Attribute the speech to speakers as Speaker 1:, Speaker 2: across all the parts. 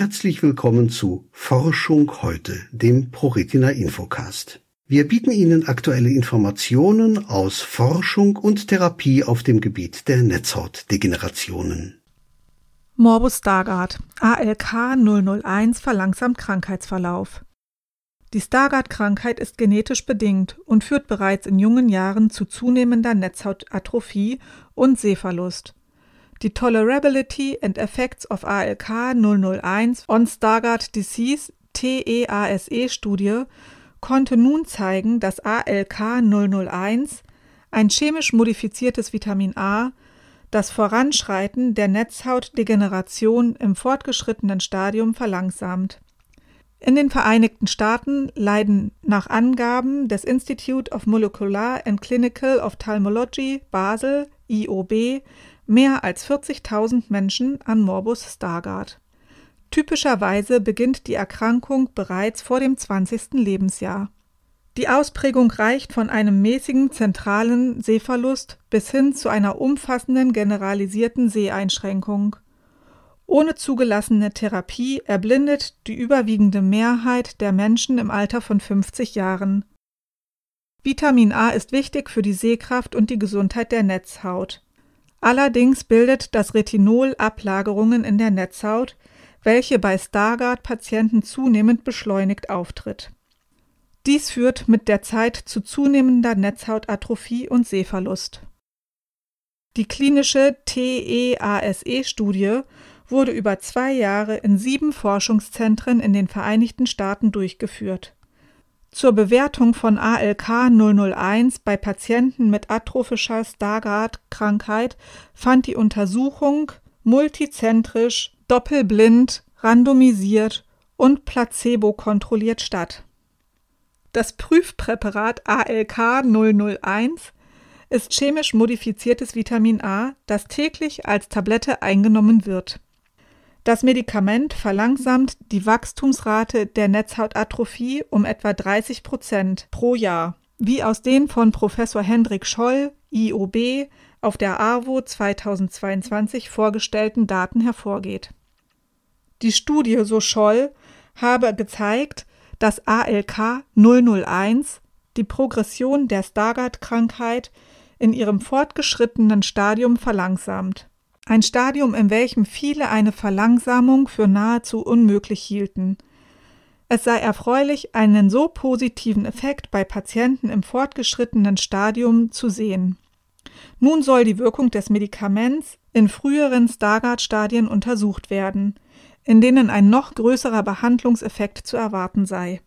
Speaker 1: Herzlich willkommen zu Forschung heute, dem ProRetina Infocast. Wir bieten Ihnen aktuelle Informationen aus Forschung und Therapie auf dem Gebiet der Netzhautdegenerationen.
Speaker 2: Morbus Stargardt, ALK 001 verlangsamt Krankheitsverlauf. Die Stargardt-Krankheit ist genetisch bedingt und führt bereits in jungen Jahren zu zunehmender Netzhautatrophie und Sehverlust. Die Tolerability and Effects of ALK 001 on Stargardt Disease TEASE-Studie konnte nun zeigen, dass ALK 001, ein chemisch modifiziertes Vitamin A, das Voranschreiten der Netzhautdegeneration im fortgeschrittenen Stadium verlangsamt. In den Vereinigten Staaten leiden nach Angaben des Institute of Molecular and Clinical Ophthalmology Basel IOB mehr als 40.000 Menschen an Morbus Stargardt. Typischerweise beginnt die Erkrankung bereits vor dem 20. Lebensjahr. Die Ausprägung reicht von einem mäßigen zentralen Sehverlust bis hin zu einer umfassenden generalisierten Seheinschränkung. Ohne zugelassene Therapie erblindet die überwiegende Mehrheit der Menschen im Alter von 50 Jahren. Vitamin A ist wichtig für die Sehkraft und die Gesundheit der Netzhaut. Allerdings bildet das Retinol Ablagerungen in der Netzhaut, welche bei Stargardt-Patienten zunehmend beschleunigt auftritt. Dies führt mit der Zeit zu zunehmender Netzhautatrophie und Sehverlust. Die klinische TEASE-Studie wurde über zwei Jahre in sieben Forschungszentren in den Vereinigten Staaten durchgeführt zur Bewertung von ALK 001 bei Patienten mit atrophischer Stargardt-Krankheit fand die Untersuchung multizentrisch, doppelblind, randomisiert und placebo-kontrolliert statt. Das Prüfpräparat ALK 001 ist chemisch modifiziertes Vitamin A, das täglich als Tablette eingenommen wird das Medikament verlangsamt die Wachstumsrate der Netzhautatrophie um etwa 30 Prozent pro Jahr, wie aus den von Professor Hendrik Scholl, IOB, auf der AWO 2022 vorgestellten Daten hervorgeht. Die Studie, so Scholl, habe gezeigt, dass ALK 001 die Progression der Stargardt-Krankheit in ihrem fortgeschrittenen Stadium verlangsamt ein Stadium, in welchem viele eine Verlangsamung für nahezu unmöglich hielten. Es sei erfreulich, einen so positiven Effekt bei Patienten im fortgeschrittenen Stadium zu sehen. Nun soll die Wirkung des Medikaments in früheren Stargardt-Stadien untersucht werden, in denen ein noch größerer Behandlungseffekt zu erwarten sei.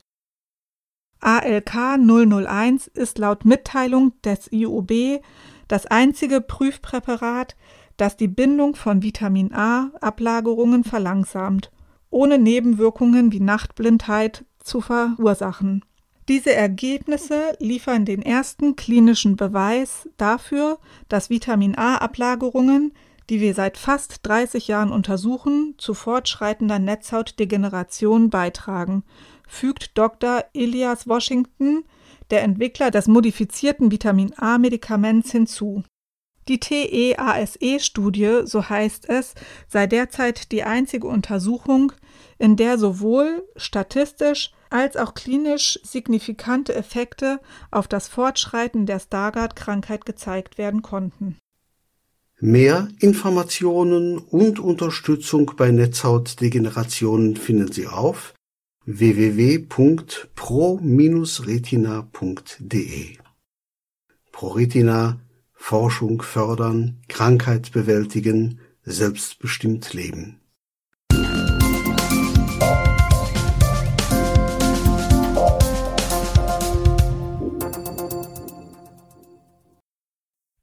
Speaker 2: ALK 001 ist laut Mitteilung des IUB das einzige Prüfpräparat, das die Bindung von Vitamin A-Ablagerungen verlangsamt, ohne Nebenwirkungen wie Nachtblindheit zu verursachen. Diese Ergebnisse liefern den ersten klinischen Beweis dafür, dass Vitamin A-Ablagerungen, die wir seit fast 30 Jahren untersuchen, zu fortschreitender Netzhautdegeneration beitragen, fügt Dr. Elias Washington, der Entwickler des modifizierten Vitamin A-Medikaments, hinzu die TEASE-Studie, so heißt es, sei derzeit die einzige Untersuchung, in der sowohl statistisch als auch klinisch signifikante Effekte auf das Fortschreiten der Stargardt-Krankheit gezeigt werden konnten.
Speaker 1: Mehr Informationen und Unterstützung bei Netzhautdegenerationen finden Sie auf www.pro-retina.de. ProRetina Forschung fördern, Krankheit bewältigen, selbstbestimmt leben.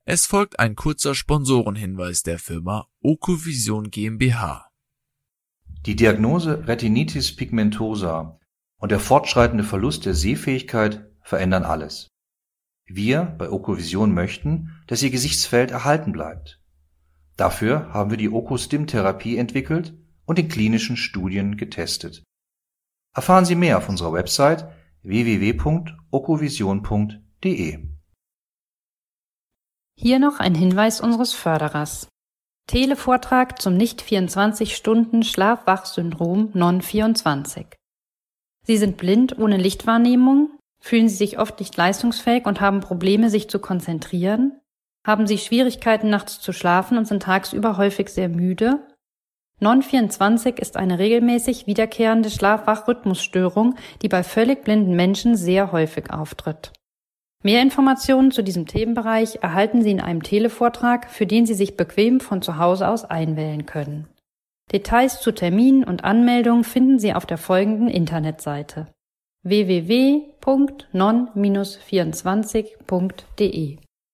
Speaker 3: Es folgt ein kurzer Sponsorenhinweis der Firma Okovision GmbH.
Speaker 4: Die Diagnose Retinitis pigmentosa und der fortschreitende Verlust der Sehfähigkeit verändern alles. Wir bei Okovision möchten, dass Ihr Gesichtsfeld erhalten bleibt. Dafür haben wir die Okostim-Therapie entwickelt und in klinischen Studien getestet. Erfahren Sie mehr auf unserer Website www.okovision.de.
Speaker 5: Hier noch ein Hinweis unseres Förderers. Televortrag zum Nicht-24-Stunden-Schlaf-Wach-Syndrom Non-24. Sie sind blind ohne Lichtwahrnehmung, fühlen sie sich oft nicht leistungsfähig und haben Probleme, sich zu konzentrieren, haben sie Schwierigkeiten nachts zu schlafen und sind tagsüber häufig sehr müde. Non-24 ist eine regelmäßig wiederkehrende Schlaf-Wach-Rhythmusstörung, die bei völlig blinden Menschen sehr häufig auftritt. Mehr Informationen zu diesem Themenbereich erhalten Sie in einem Televortrag, für den Sie sich bequem von zu Hause aus einwählen können. Details zu Terminen und Anmeldungen finden Sie auf der folgenden Internetseite www.non-24.de